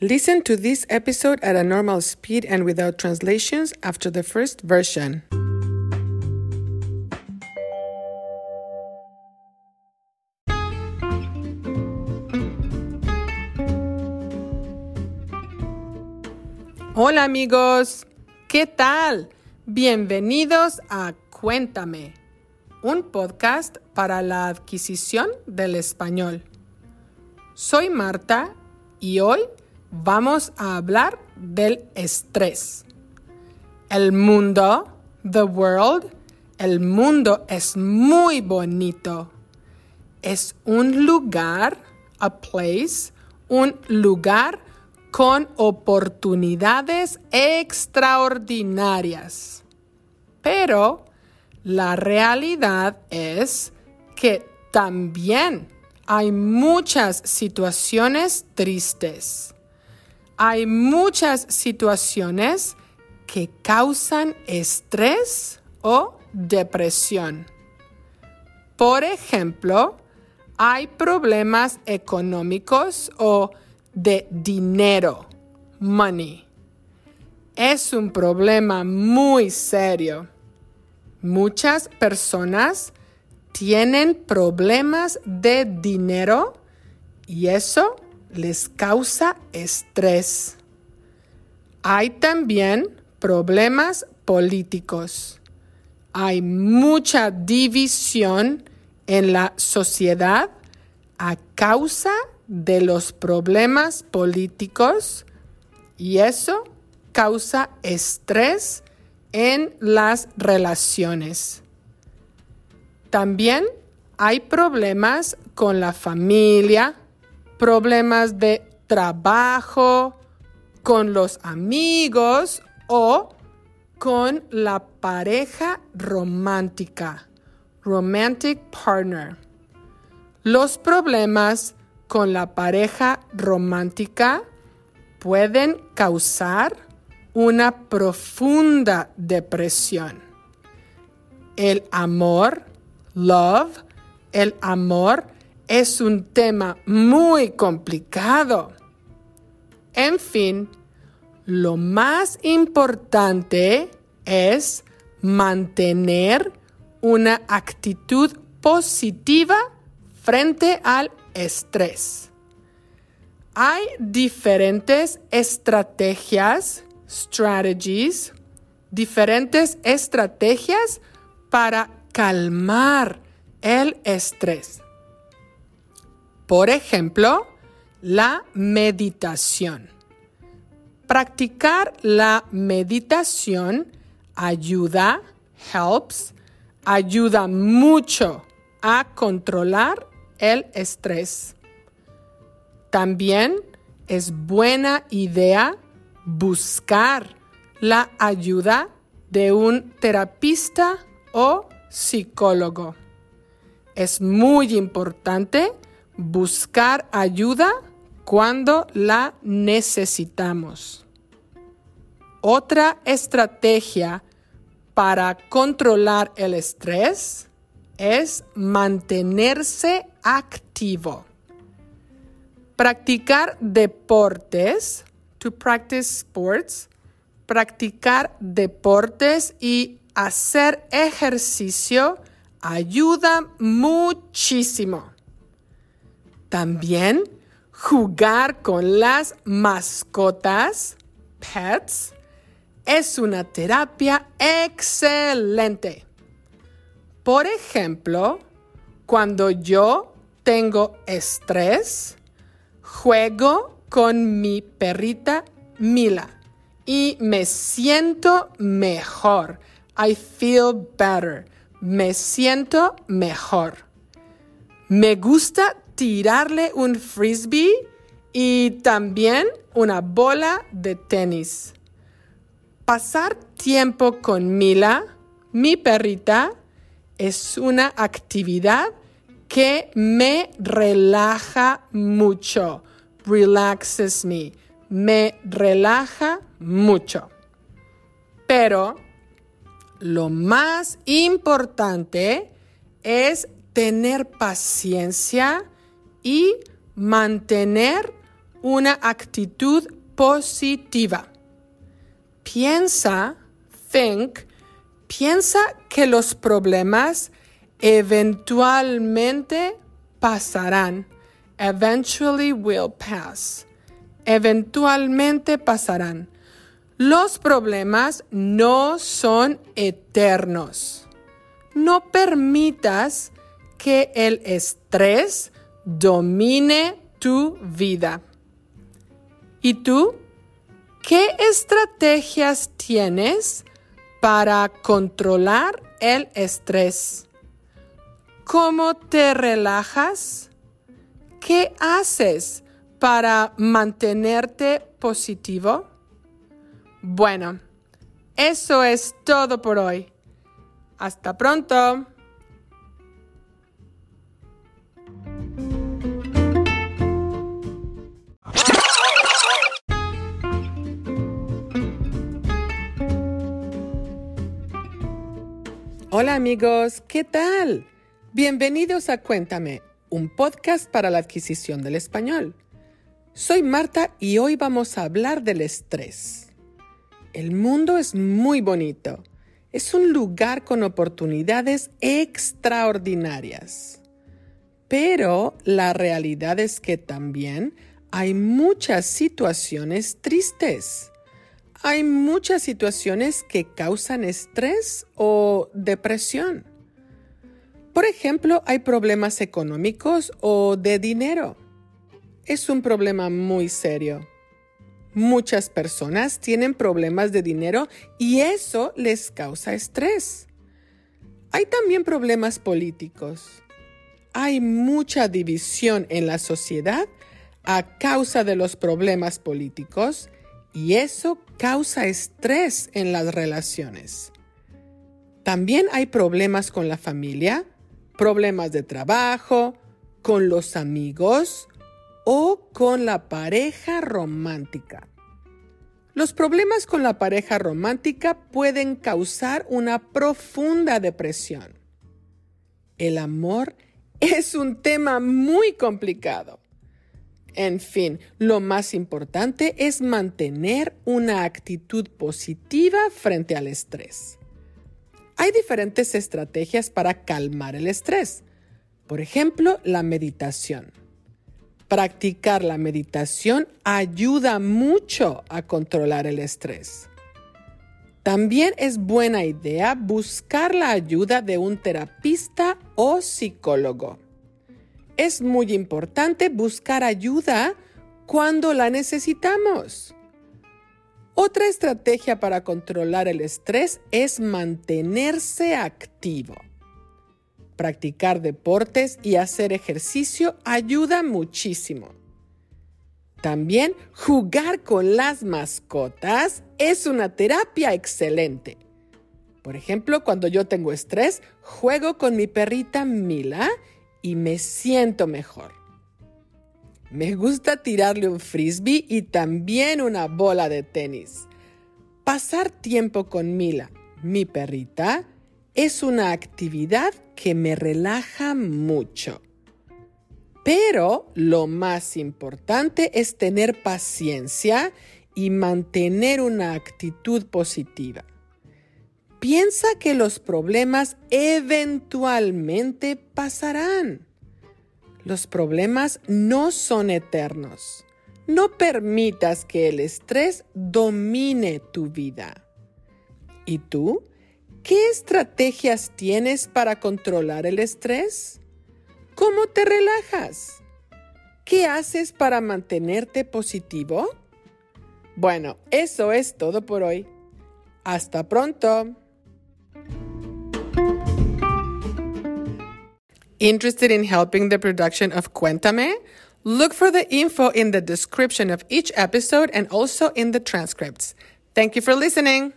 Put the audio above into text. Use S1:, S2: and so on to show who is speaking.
S1: Listen to this episode at a normal speed and without translations after the first version. Hola amigos, ¿qué tal? Bienvenidos a Cuéntame, un podcast para la adquisición del español. Soy Marta y hoy vamos a hablar del estrés. El mundo, the world, el mundo es muy bonito. Es un lugar, a place, un lugar con oportunidades extraordinarias. Pero la realidad es que también hay muchas situaciones tristes. Hay muchas situaciones que causan estrés o depresión. Por ejemplo, hay problemas económicos o de dinero, money. Es un problema muy serio. Muchas personas tienen problemas de dinero y eso les causa estrés. Hay también problemas políticos. Hay mucha división en la sociedad a causa de los problemas políticos y eso causa estrés en las relaciones. También hay problemas con la familia, problemas de trabajo, con los amigos o con la pareja romántica, romantic partner. Los problemas con la pareja romántica pueden causar una profunda depresión. El amor, love, el amor es un tema muy complicado. En fin, lo más importante es mantener una actitud positiva frente al estrés. Hay diferentes estrategias, strategies, diferentes estrategias para calmar el estrés. Por ejemplo, la meditación. Practicar la meditación ayuda, helps, ayuda mucho a controlar el estrés. También es buena idea buscar la ayuda de un terapista o psicólogo. Es muy importante buscar ayuda cuando la necesitamos. Otra estrategia para controlar el estrés es mantenerse activo. Practicar deportes, to practice sports, practicar deportes y hacer ejercicio ayuda muchísimo. También jugar con las mascotas, pets, es una terapia excelente. Por ejemplo, cuando yo tengo estrés, juego con mi perrita Mila y me siento mejor. I feel better. Me siento mejor. Me gusta tirarle un frisbee y también una bola de tenis. Pasar tiempo con Mila, mi perrita, es una actividad que me relaja mucho. Relaxes me. Me relaja mucho. Pero lo más importante es tener paciencia y mantener una actitud positiva. Piensa, think, piensa que los problemas eventualmente pasarán. Eventually will pass. Eventualmente pasarán. Los problemas no son eternos. No permitas que el estrés domine tu vida. ¿Y tú? ¿Qué estrategias tienes para controlar el estrés? ¿Cómo te relajas? ¿Qué haces para mantenerte positivo? Bueno, eso es todo por hoy. Hasta pronto. Hola amigos, ¿qué tal? Bienvenidos a Cuéntame, un podcast para la adquisición del español. Soy Marta y hoy vamos a hablar del estrés. El mundo es muy bonito. Es un lugar con oportunidades extraordinarias. Pero la realidad es que también hay muchas situaciones tristes hay muchas situaciones que causan estrés o depresión. Por ejemplo, hay problemas económicos o de dinero. Es un problema muy serio. Muchas personas tienen problemas de dinero y eso les causa estrés. Hay también problemas políticos. Hay mucha división en la sociedad a causa de los problemas políticos y eso causa estrés en las relaciones. También hay problemas con la familia, problemas de trabajo, con los amigos o con la pareja romántica. Los problemas con la pareja romántica pueden causar una profunda depresión. El amor es un tema muy complicado. En fin, lo más importante es mantener una actitud positiva frente al estrés. Hay diferentes estrategias para calmar el estrés. Por ejemplo, la meditación. Practicar la meditación ayuda mucho a controlar el estrés. También es buena idea buscar la ayuda de un terapista o psicólogo es muy importante buscar ayuda cuando la necesitamos. Otra estrategia para controlar el estrés es mantenerse activo. Practicar deportes y hacer ejercicio ayuda muchísimo. También jugar con las mascotas es una terapia excelente. Por ejemplo, cuando yo tengo estrés, juego con mi perrita Mila y me siento mejor. Me gusta tirarle un frisbee y también una bola de tenis. Pasar tiempo con Mila, mi perrita, es una actividad que me relaja mucho. Pero lo más importante es tener paciencia y mantener una actitud positiva. Piensa que los problemas eventualmente pasarán. Los problemas no son eternos. No permitas que el estrés domine tu vida. ¿Y tú? ¿Qué estrategias tienes para controlar el estrés? ¿Cómo te relajas? ¿Qué haces para mantenerte positivo? Bueno, eso es todo por hoy. Hasta pronto. Interested in helping the production of Cuéntame? Look for the info in the description of each episode and also in the transcripts. Thank you for listening.